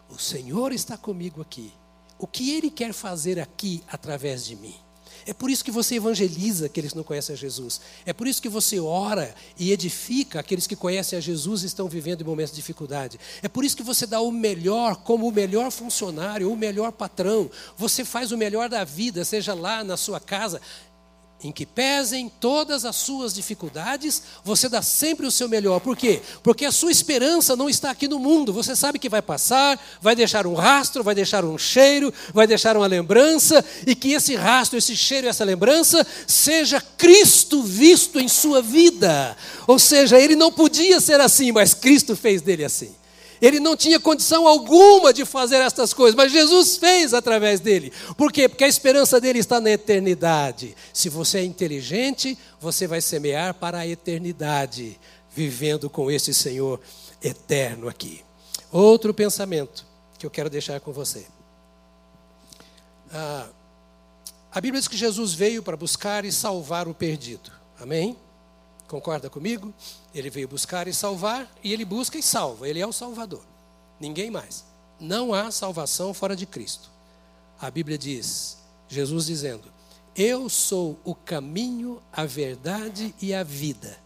O Senhor está comigo aqui. O que Ele quer fazer aqui através de mim? É por isso que você evangeliza aqueles que não conhecem a Jesus. É por isso que você ora e edifica aqueles que conhecem a Jesus e estão vivendo em momentos de dificuldade. É por isso que você dá o melhor como o melhor funcionário, o melhor patrão. Você faz o melhor da vida, seja lá na sua casa em que pesem todas as suas dificuldades, você dá sempre o seu melhor. Por quê? Porque a sua esperança não está aqui no mundo. Você sabe que vai passar, vai deixar um rastro, vai deixar um cheiro, vai deixar uma lembrança, e que esse rastro, esse cheiro, essa lembrança seja Cristo visto em sua vida. Ou seja, ele não podia ser assim, mas Cristo fez dele assim. Ele não tinha condição alguma de fazer estas coisas, mas Jesus fez através dele. Por quê? Porque a esperança dele está na eternidade. Se você é inteligente, você vai semear para a eternidade, vivendo com esse Senhor eterno aqui. Outro pensamento que eu quero deixar com você. Ah, a Bíblia diz que Jesus veio para buscar e salvar o perdido. Amém? Concorda comigo? Ele veio buscar e salvar, e ele busca e salva. Ele é o Salvador. Ninguém mais. Não há salvação fora de Cristo. A Bíblia diz, Jesus dizendo: Eu sou o caminho, a verdade e a vida.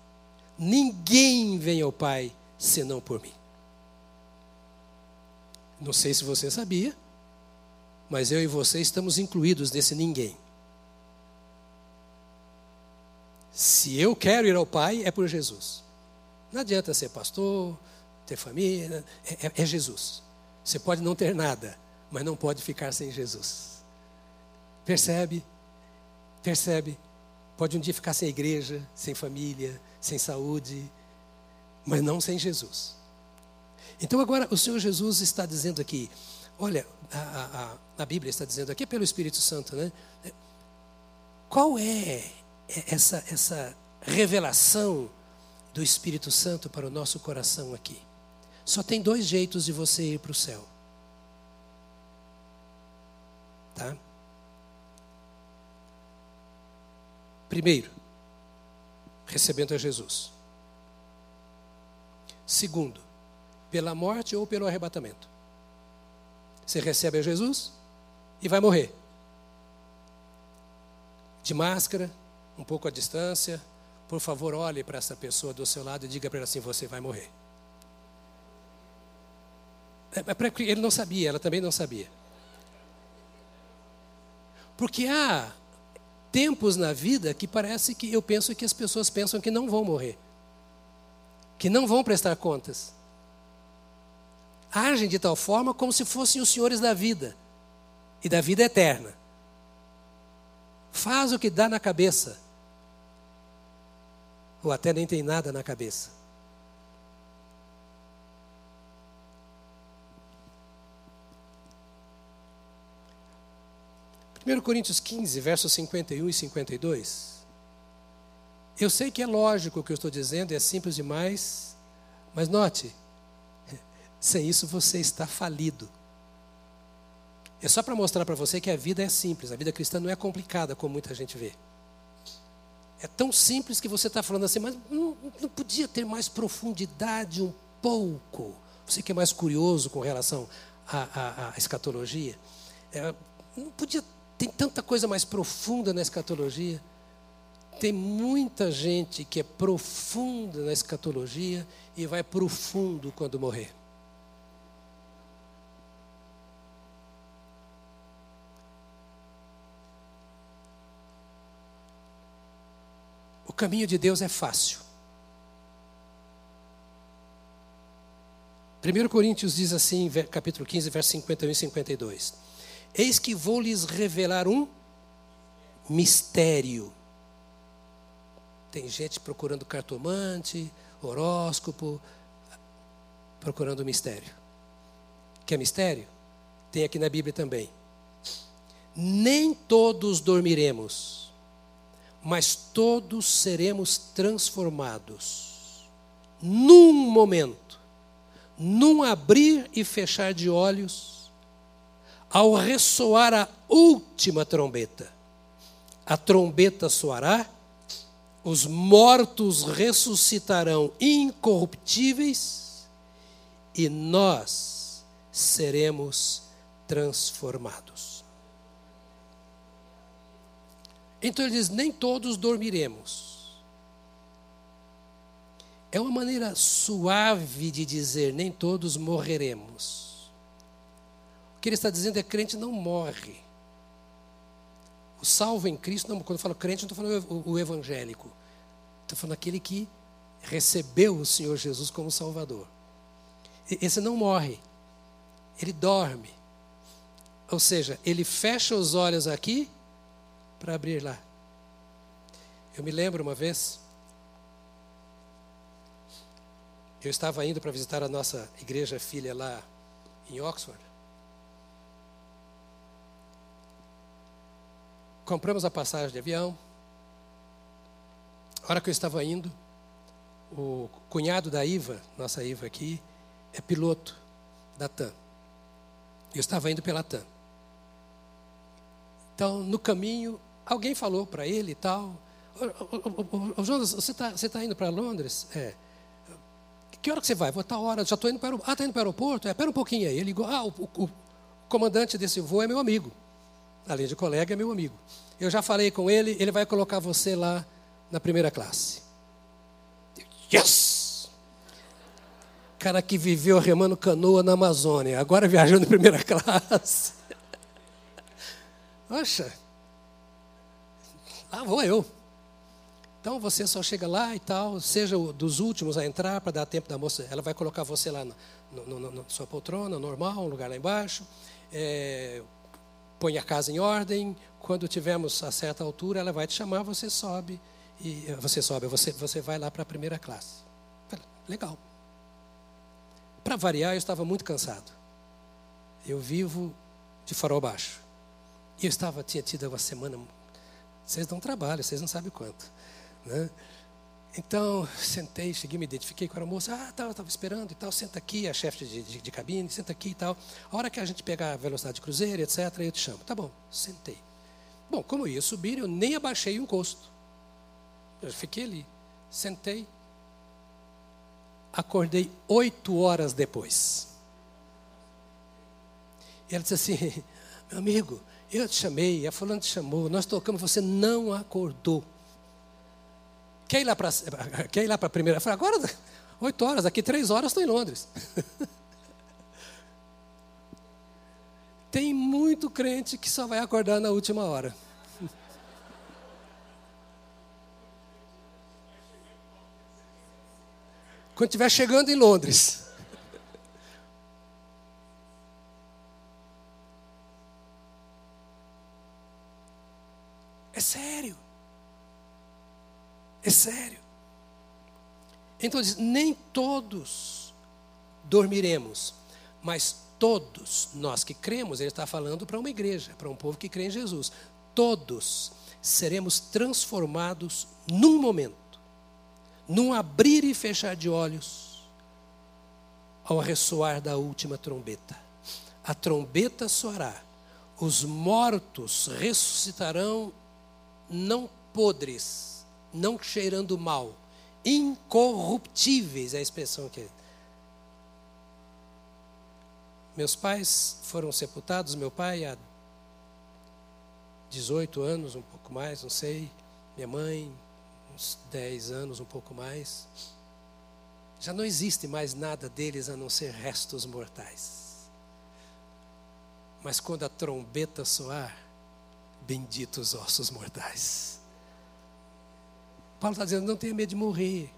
Ninguém vem ao Pai senão por mim. Não sei se você sabia, mas eu e você estamos incluídos nesse ninguém. Se eu quero ir ao Pai, é por Jesus. Não adianta ser pastor, ter família, é, é, é Jesus. Você pode não ter nada, mas não pode ficar sem Jesus. Percebe? Percebe? Pode um dia ficar sem igreja, sem família, sem saúde, mas não sem Jesus. Então agora o Senhor Jesus está dizendo aqui, olha, a, a, a Bíblia está dizendo aqui pelo Espírito Santo, né? Qual é essa, essa revelação do Espírito Santo para o nosso coração aqui? Só tem dois jeitos de você ir para o céu. Tá? Primeiro, recebendo a Jesus. Segundo, pela morte ou pelo arrebatamento. Você recebe a Jesus e vai morrer. De máscara, um pouco à distância. Por favor, olhe para essa pessoa do seu lado e diga para ela assim: você vai morrer. É, é ele não sabia, ela também não sabia. Porque há tempos na vida que parece que eu penso que as pessoas pensam que não vão morrer, que não vão prestar contas. Agem de tal forma como se fossem os senhores da vida e da vida eterna. Faz o que dá na cabeça, ou até nem tem nada na cabeça. 1 Coríntios 15, versos 51 e 52. Eu sei que é lógico o que eu estou dizendo, é simples demais, mas note, sem isso você está falido. É só para mostrar para você que a vida é simples, a vida cristã não é complicada como muita gente vê. É tão simples que você está falando assim, mas não, não podia ter mais profundidade um pouco. Você que é mais curioso com relação à, à, à escatologia, é, não podia tem tanta coisa mais profunda na escatologia. Tem muita gente que é profunda na escatologia e vai profundo quando morrer. Caminho de Deus é fácil. 1 Coríntios diz assim, capítulo 15, versos 51 e 52. Eis que vou lhes revelar um mistério. Tem gente procurando cartomante, horóscopo, procurando mistério. Quer mistério? Tem aqui na Bíblia também. Nem todos dormiremos, mas todos seremos transformados. Num momento, num abrir e fechar de olhos, ao ressoar a última trombeta. A trombeta soará, os mortos ressuscitarão incorruptíveis e nós seremos transformados. Então ele diz: nem todos dormiremos. É uma maneira suave de dizer: nem todos morreremos que ele está dizendo é crente não morre. O salvo em Cristo, não, quando eu falo crente, não estou falando o, o evangélico. Estou falando aquele que recebeu o Senhor Jesus como Salvador. Esse não morre, ele dorme. Ou seja, ele fecha os olhos aqui para abrir lá. Eu me lembro uma vez, eu estava indo para visitar a nossa igreja filha lá em Oxford. compramos a passagem de avião. A hora que eu estava indo, o cunhado da Iva, nossa Iva aqui, é piloto da TAM. Eu estava indo pela TAM. Então, no caminho, alguém falou para ele e tal. Ô, Jonas, você está tá indo para Londres? É. Que hora que você vai? Vou estar hora, já estou indo para o. Ah, está indo para o aeroporto? É, espera um pouquinho aí. Ele ligou, ah, o, o, o comandante desse voo é meu amigo. Além de colega, é meu amigo. Eu já falei com ele, ele vai colocar você lá na primeira classe. Yes! Cara que viveu remando canoa na Amazônia, agora viajando em primeira classe. Poxa, lá vou eu. Então você só chega lá e tal, seja dos últimos a entrar para dar tempo da moça. Ela vai colocar você lá na, na sua poltrona, normal, um lugar lá embaixo. É, põe a casa em ordem. Quando tivermos a certa altura, ela vai te chamar, você sobe. E eh, você sobe, você, você vai lá para a primeira classe. Legal. Para variar, eu estava muito cansado. Eu vivo de farol baixo. E eu estava, tinha tido uma semana. Vocês dão trabalho, vocês não sabem quanto. Né? Então, sentei, cheguei, me identifiquei com a moça. Ah, estava tá, esperando e tal. Senta aqui, a chefe de, de, de, cabine, senta aqui e tal. A hora que a gente pegar a velocidade de cruzeiro, etc., eu te chamo. Tá bom, sentei. Bom, como eu ia subir, eu nem abaixei o encosto. Eu fiquei ali, sentei. Acordei oito horas depois. E ela disse assim: Meu amigo, eu te chamei, a fulano te chamou, nós tocamos, você não acordou. Quer ir lá para a primeira? Eu falei, agora, oito horas, daqui três horas estou em Londres. Tem muito crente que só vai acordar na última hora. Quando estiver chegando em Londres. É sério. É sério. Então diz: nem todos dormiremos, mas todos nós que cremos, ele está falando para uma igreja, para um povo que crê em Jesus, todos seremos transformados num momento, num abrir e fechar de olhos, ao ressoar da última trombeta. A trombeta soará, os mortos ressuscitarão não podres não cheirando mal, incorruptíveis é a expressão que meus pais foram sepultados, meu pai há 18 anos, um pouco mais, não sei, minha mãe uns 10 anos, um pouco mais. Já não existe mais nada deles a não ser restos mortais. Mas quando a trombeta soar, benditos ossos mortais. Paulo está dizendo: não tenha medo de morrer.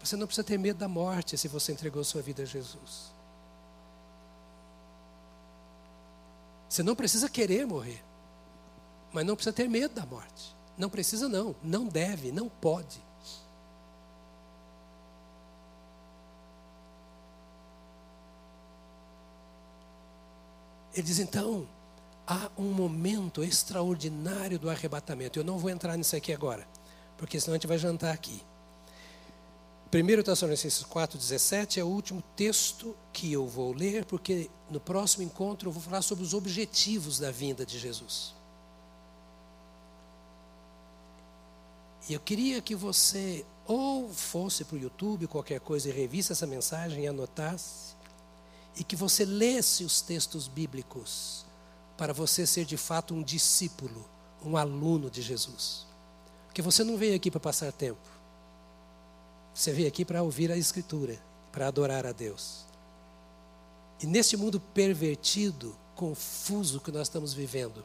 Você não precisa ter medo da morte se você entregou sua vida a Jesus. Você não precisa querer morrer, mas não precisa ter medo da morte. Não precisa, não. Não deve, não pode. Ele diz então: há um momento extraordinário do arrebatamento. Eu não vou entrar nisso aqui agora, porque senão a gente vai jantar aqui. 1 Tessalonicenses 4,17 é o último texto que eu vou ler, porque no próximo encontro eu vou falar sobre os objetivos da vinda de Jesus. E eu queria que você ou fosse para o YouTube, qualquer coisa, e revisse essa mensagem e anotasse, e que você lesse os textos bíblicos para você ser de fato um discípulo, um aluno de Jesus. Porque você não veio aqui para passar tempo. Você veio aqui para ouvir a Escritura, para adorar a Deus. E nesse mundo pervertido, confuso que nós estamos vivendo,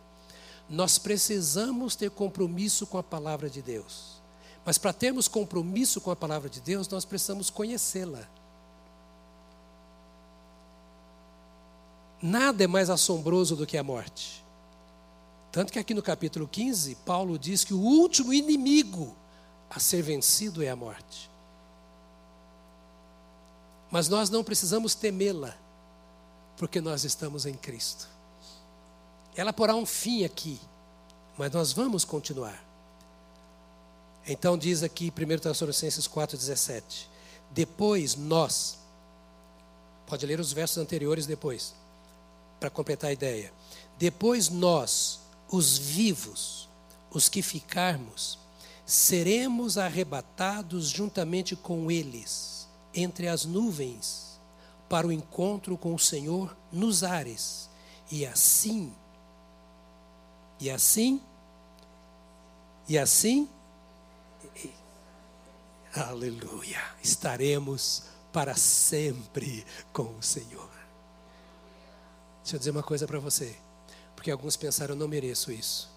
nós precisamos ter compromisso com a palavra de Deus. Mas para termos compromisso com a palavra de Deus, nós precisamos conhecê-la. Nada é mais assombroso do que a morte. Tanto que aqui no capítulo 15, Paulo diz que o último inimigo a ser vencido é a morte. Mas nós não precisamos temê-la, porque nós estamos em Cristo. Ela porá um fim aqui, mas nós vamos continuar. Então diz aqui 1 Tessalonicenses 4,17: Depois nós, pode ler os versos anteriores depois para completar a ideia. Depois nós, os vivos, os que ficarmos, seremos arrebatados juntamente com eles entre as nuvens para o encontro com o Senhor nos ares. E assim, e assim, e assim, aleluia, estaremos para sempre com o Senhor. Deixa eu dizer uma coisa para você, porque alguns pensaram, eu não mereço isso.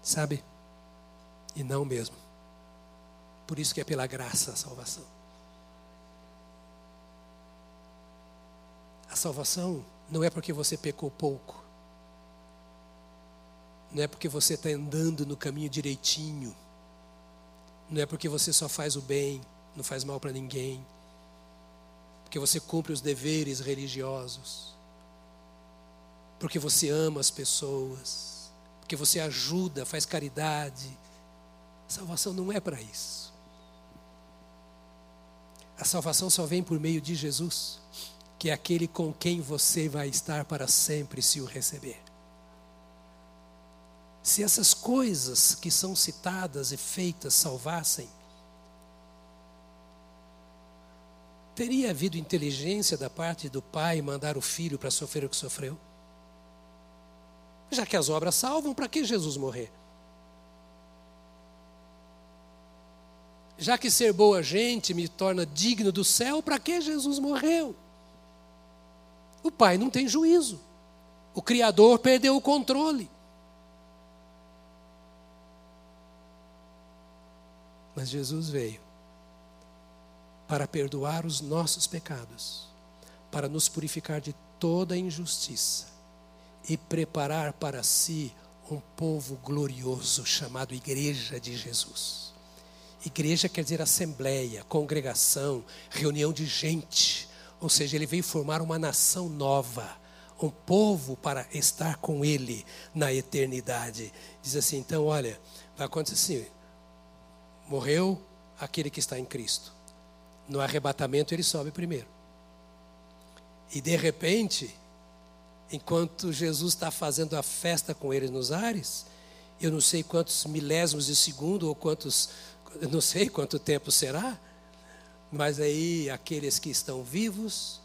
Sabe? E não mesmo. Por isso que é pela graça a salvação. A salvação não é porque você pecou pouco. Não é porque você está andando no caminho direitinho. Não é porque você só faz o bem, não faz mal para ninguém. Porque você cumpre os deveres religiosos. Porque você ama as pessoas porque você ajuda, faz caridade. Salvação não é para isso. A salvação só vem por meio de Jesus, que é aquele com quem você vai estar para sempre se o receber. Se essas coisas que são citadas e feitas salvassem, teria havido inteligência da parte do pai mandar o filho para sofrer o que sofreu? Já que as obras salvam, para que Jesus morrer? Já que ser boa gente me torna digno do céu, para que Jesus morreu? O Pai não tem juízo. O Criador perdeu o controle. Mas Jesus veio para perdoar os nossos pecados, para nos purificar de toda injustiça e preparar para si um povo glorioso chamado Igreja de Jesus. Igreja quer dizer assembleia, congregação, reunião de gente. Ou seja, ele veio formar uma nação nova, um povo para estar com ele na eternidade. Diz assim: então, olha, vai acontecer assim: morreu aquele que está em Cristo. No arrebatamento ele sobe primeiro. E de repente, enquanto Jesus está fazendo a festa com eles nos ares, eu não sei quantos milésimos de segundo ou quantos, não sei quanto tempo será, mas aí aqueles que estão vivos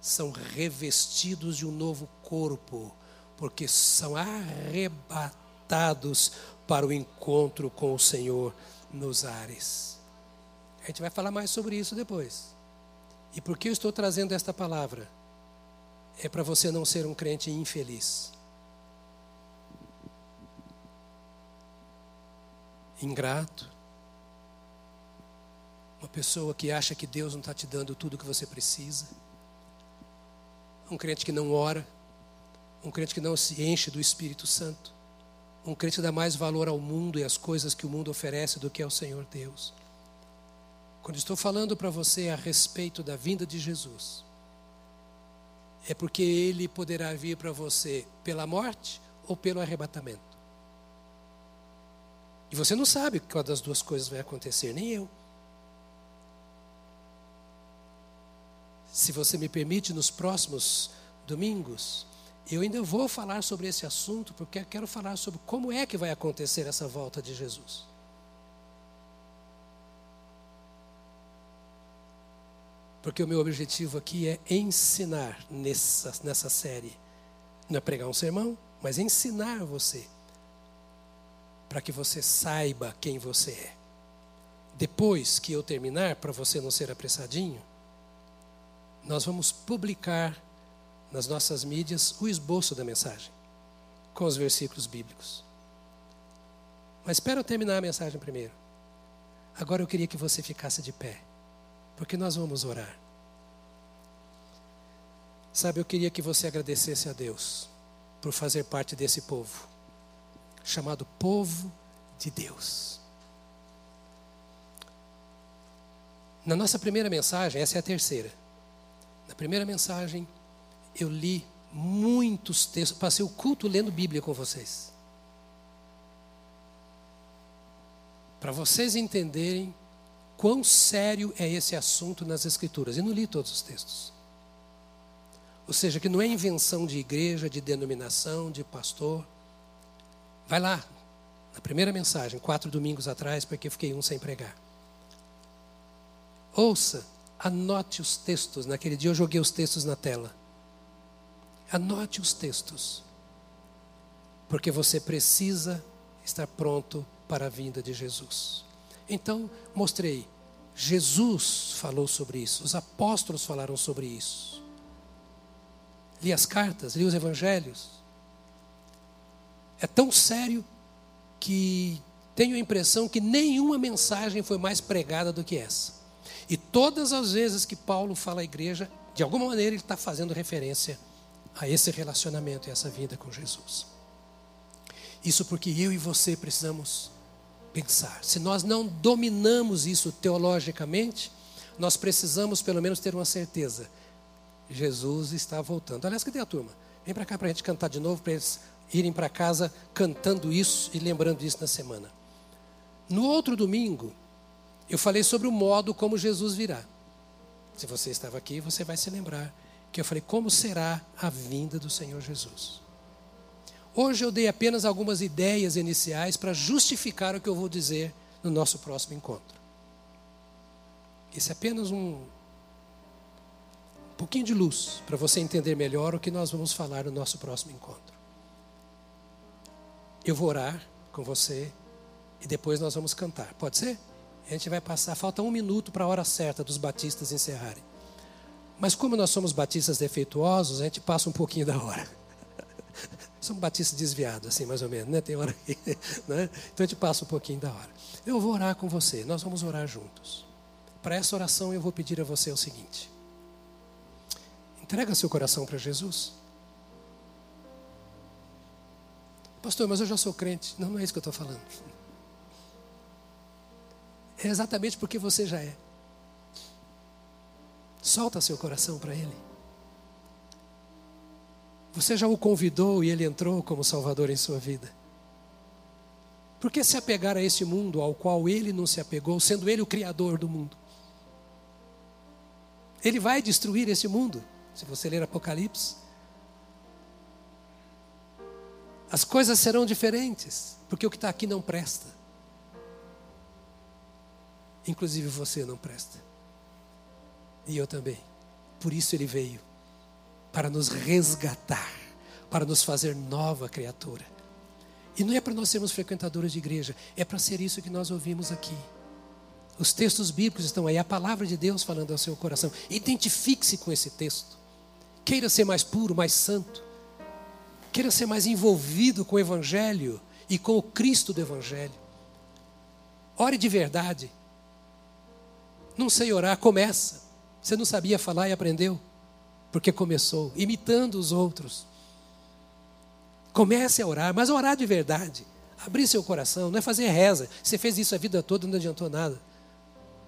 são revestidos de um novo corpo, porque são arrebatados para o encontro com o Senhor nos ares. A gente vai falar mais sobre isso depois. E por que eu estou trazendo esta palavra? é para você não ser um crente infeliz. Ingrato. Uma pessoa que acha que Deus não está te dando tudo o que você precisa. Um crente que não ora. Um crente que não se enche do Espírito Santo. Um crente que dá mais valor ao mundo e às coisas que o mundo oferece do que ao Senhor Deus. Quando estou falando para você a respeito da vinda de Jesus, é porque ele poderá vir para você pela morte ou pelo arrebatamento. E você não sabe qual das duas coisas vai acontecer, nem eu. Se você me permite, nos próximos domingos, eu ainda vou falar sobre esse assunto, porque eu quero falar sobre como é que vai acontecer essa volta de Jesus. Porque o meu objetivo aqui é ensinar nessa, nessa série. Não é pregar um sermão, mas ensinar você. Para que você saiba quem você é. Depois que eu terminar, para você não ser apressadinho, nós vamos publicar nas nossas mídias o esboço da mensagem, com os versículos bíblicos. Mas espera eu terminar a mensagem primeiro. Agora eu queria que você ficasse de pé porque nós vamos orar. Sabe, eu queria que você agradecesse a Deus por fazer parte desse povo, chamado povo de Deus. Na nossa primeira mensagem, essa é a terceira. Na primeira mensagem, eu li muitos textos, passei o culto lendo Bíblia com vocês. Para vocês entenderem quão sério é esse assunto nas Escrituras. E não li todos os textos. Ou seja, que não é invenção de igreja, de denominação, de pastor. Vai lá, na primeira mensagem, quatro domingos atrás, porque fiquei um sem pregar. Ouça, anote os textos. Naquele dia eu joguei os textos na tela. Anote os textos. Porque você precisa estar pronto para a vinda de Jesus. Então, mostrei. Jesus falou sobre isso, os apóstolos falaram sobre isso. Li as cartas, li os evangelhos. É tão sério que tenho a impressão que nenhuma mensagem foi mais pregada do que essa. E todas as vezes que Paulo fala à igreja, de alguma maneira ele está fazendo referência a esse relacionamento e essa vida com Jesus. Isso porque eu e você precisamos pensar. Se nós não dominamos isso teologicamente, nós precisamos pelo menos ter uma certeza. Jesus está voltando. Aliás, cadê a turma? Vem para cá para a gente cantar de novo, para eles irem para casa cantando isso e lembrando isso na semana. No outro domingo, eu falei sobre o modo como Jesus virá. Se você estava aqui, você vai se lembrar que eu falei como será a vinda do Senhor Jesus. Hoje eu dei apenas algumas ideias iniciais para justificar o que eu vou dizer no nosso próximo encontro. Isso é apenas um, um pouquinho de luz para você entender melhor o que nós vamos falar no nosso próximo encontro. Eu vou orar com você e depois nós vamos cantar. Pode ser? A gente vai passar, falta um minuto para a hora certa dos batistas encerrarem. Mas como nós somos batistas defeituosos, a gente passa um pouquinho da hora. Somos batistas desviados, assim, mais ou menos, né? Tem hora que, né? Então a gente passa um pouquinho da hora. Eu vou orar com você, nós vamos orar juntos. Para essa oração eu vou pedir a você o seguinte: entrega seu coração para Jesus. Pastor, mas eu já sou crente. Não, não é isso que eu estou falando. É exatamente porque você já é. Solta seu coração para Ele. Você já o convidou e ele entrou como Salvador em sua vida? Por que se apegar a esse mundo ao qual ele não se apegou, sendo ele o Criador do mundo? Ele vai destruir esse mundo, se você ler Apocalipse. As coisas serão diferentes, porque o que está aqui não presta. Inclusive você não presta. E eu também. Por isso ele veio para nos resgatar, para nos fazer nova criatura. E não é para nós sermos frequentadores de igreja, é para ser isso que nós ouvimos aqui. Os textos bíblicos estão aí, a palavra de Deus falando ao seu coração. Identifique-se com esse texto. Queira ser mais puro, mais santo. Queira ser mais envolvido com o Evangelho e com o Cristo do Evangelho. Ore de verdade. Não sei orar, começa. Você não sabia falar e aprendeu porque começou, imitando os outros. Comece a orar, mas orar de verdade. Abrir seu coração, não é fazer reza. Você fez isso a vida toda, não adiantou nada.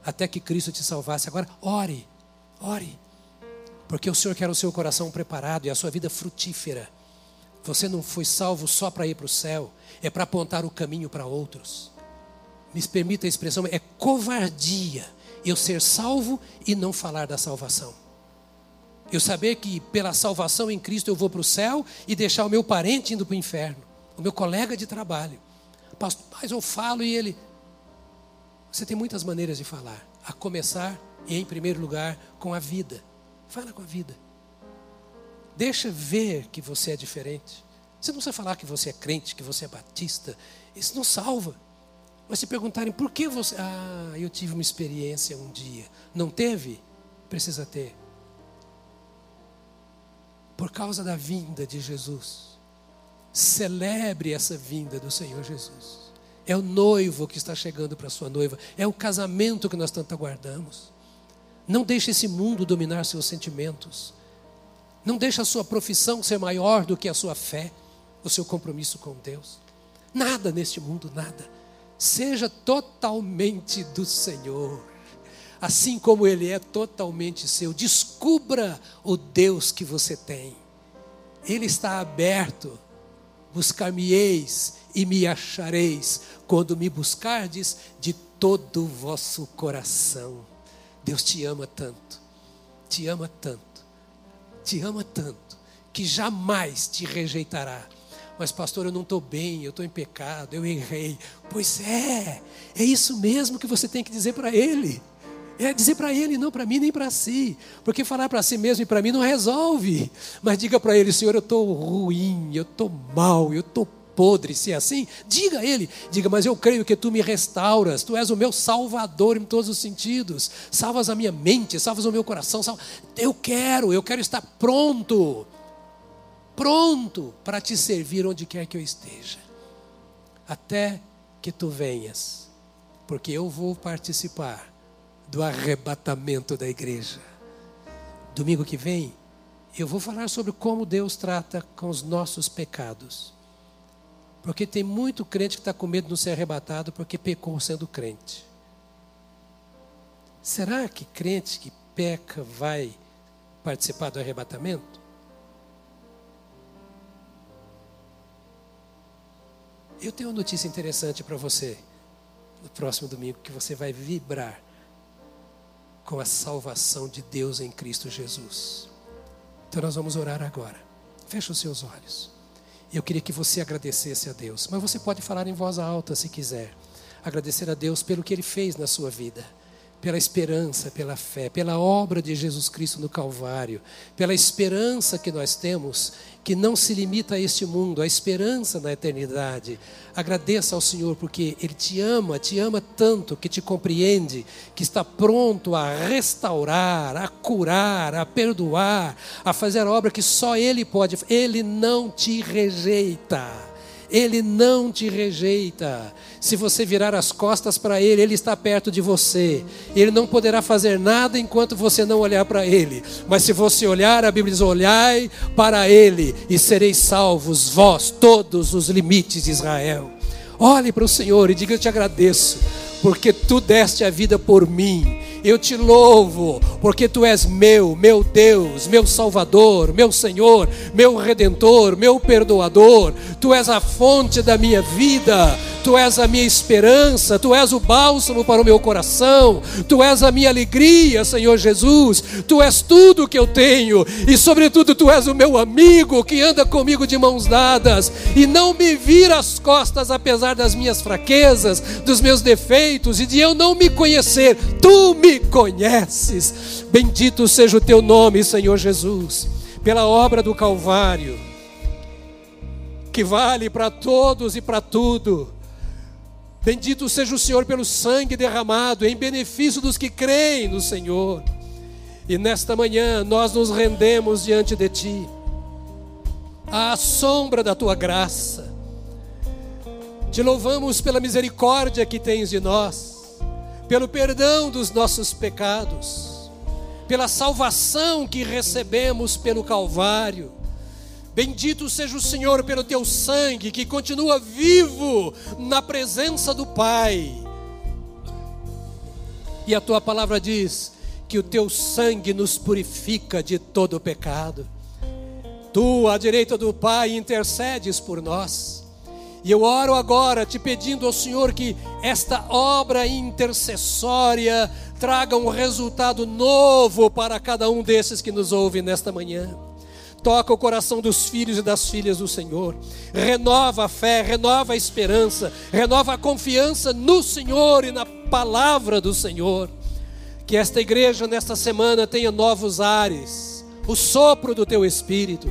Até que Cristo te salvasse. Agora, ore, ore. Porque o Senhor quer o seu coração preparado e a sua vida frutífera. Você não foi salvo só para ir para o céu, é para apontar o caminho para outros. Me permita a expressão, é covardia eu ser salvo e não falar da salvação. Eu saber que pela salvação em Cristo eu vou para o céu e deixar o meu parente indo para o inferno, o meu colega de trabalho. Pastor, mas eu falo e ele. Você tem muitas maneiras de falar, a começar, e em primeiro lugar, com a vida. Fala com a vida. Deixa ver que você é diferente. Você não precisa falar que você é crente, que você é batista. Isso não salva. Mas se perguntarem por que você. Ah, eu tive uma experiência um dia. Não teve? Precisa ter por causa da vinda de Jesus. Celebre essa vinda do Senhor Jesus. É o noivo que está chegando para sua noiva, é o casamento que nós tanto aguardamos. Não deixe esse mundo dominar seus sentimentos. Não deixe a sua profissão ser maior do que a sua fé, o seu compromisso com Deus. Nada neste mundo, nada. Seja totalmente do Senhor assim como Ele é totalmente seu. Descubra o Deus que você tem. Ele está aberto. Buscar-me-eis e me achareis quando me buscardes de todo o vosso coração. Deus te ama tanto, te ama tanto, te ama tanto, que jamais te rejeitará, Mas, pastor, eu não estou bem, eu estou em pecado, eu errei. Pois é, é isso mesmo que você tem que dizer para ele. É dizer para ele, não para mim nem para si. Porque falar para si mesmo e para mim não resolve. Mas diga para ele, Senhor, eu estou ruim, eu estou mal, eu estou podre. Se é assim, diga a ele, diga, mas eu creio que tu me restauras, tu és o meu salvador em todos os sentidos. Salvas a minha mente, salvas o meu coração. Salva... Eu quero, eu quero estar pronto. Pronto para te servir onde quer que eu esteja. Até que tu venhas. Porque eu vou participar do arrebatamento da igreja. Domingo que vem, eu vou falar sobre como Deus trata com os nossos pecados. Porque tem muito crente que está com medo de não ser arrebatado porque pecou sendo crente. Será que crente que peca vai participar do arrebatamento? Eu tenho uma notícia interessante para você no próximo domingo que você vai vibrar com a salvação de Deus em Cristo Jesus. Então nós vamos orar agora. Feche os seus olhos. Eu queria que você agradecesse a Deus, mas você pode falar em voz alta se quiser. Agradecer a Deus pelo que Ele fez na sua vida pela esperança, pela fé, pela obra de Jesus Cristo no Calvário, pela esperança que nós temos, que não se limita a este mundo, a esperança na eternidade. Agradeça ao Senhor porque Ele te ama, te ama tanto, que te compreende, que está pronto a restaurar, a curar, a perdoar, a fazer a obra que só Ele pode. Ele não te rejeita. Ele não te rejeita. Se você virar as costas para Ele, Ele está perto de você. Ele não poderá fazer nada enquanto você não olhar para Ele. Mas se você olhar, a Bíblia diz: olhai para Ele e sereis salvos, vós, todos os limites de Israel. Olhe para o Senhor e diga: Eu te agradeço, porque tu deste a vida por mim eu te louvo, porque tu és meu, meu Deus, meu Salvador, meu Senhor, meu Redentor, meu Perdoador. Tu és a fonte da minha vida, tu és a minha esperança, tu és o bálsamo para o meu coração, tu és a minha alegria, Senhor Jesus. Tu és tudo que eu tenho e, sobretudo, tu és o meu amigo que anda comigo de mãos dadas e não me vira as costas apesar das minhas fraquezas, dos meus defeitos e de eu não me conhecer. Tu me conheces. Bendito seja o teu nome, Senhor Jesus, pela obra do Calvário, que vale para todos e para tudo. Bendito seja o Senhor pelo sangue derramado em benefício dos que creem no Senhor. E nesta manhã nós nos rendemos diante de Ti, à sombra da Tua graça. Te louvamos pela misericórdia que tens de nós pelo perdão dos nossos pecados, pela salvação que recebemos pelo Calvário. Bendito seja o Senhor pelo teu sangue que continua vivo na presença do Pai. E a tua palavra diz que o teu sangue nos purifica de todo pecado. Tu, à direita do Pai, intercedes por nós. E eu oro agora te pedindo ao Senhor que esta obra intercessória traga um resultado novo para cada um desses que nos ouve nesta manhã. Toca o coração dos filhos e das filhas do Senhor. Renova a fé, renova a esperança, renova a confiança no Senhor e na palavra do Senhor. Que esta igreja nesta semana tenha novos ares, o sopro do teu espírito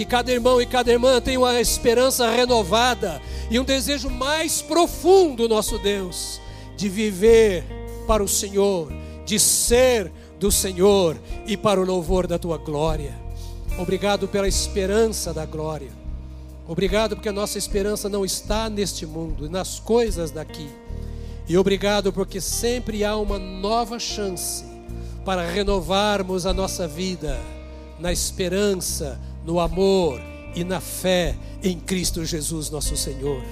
que cada irmão e cada irmã tenha uma esperança renovada e um desejo mais profundo, nosso Deus, de viver para o Senhor, de ser do Senhor e para o louvor da tua glória. Obrigado pela esperança da glória. Obrigado porque a nossa esperança não está neste mundo, nas coisas daqui. E obrigado porque sempre há uma nova chance para renovarmos a nossa vida na esperança no amor e na fé em Cristo Jesus, nosso Senhor.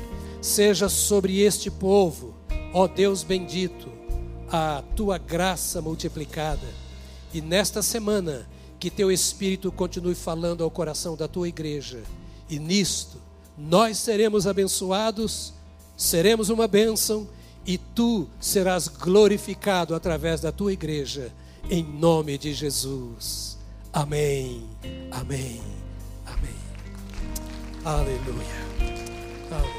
Seja sobre este povo, ó Deus bendito, a tua graça multiplicada. E nesta semana, que teu Espírito continue falando ao coração da tua igreja. E nisto, nós seremos abençoados, seremos uma bênção e tu serás glorificado através da tua igreja, em nome de Jesus. Amém. Amém. Aleluia. Aleluia.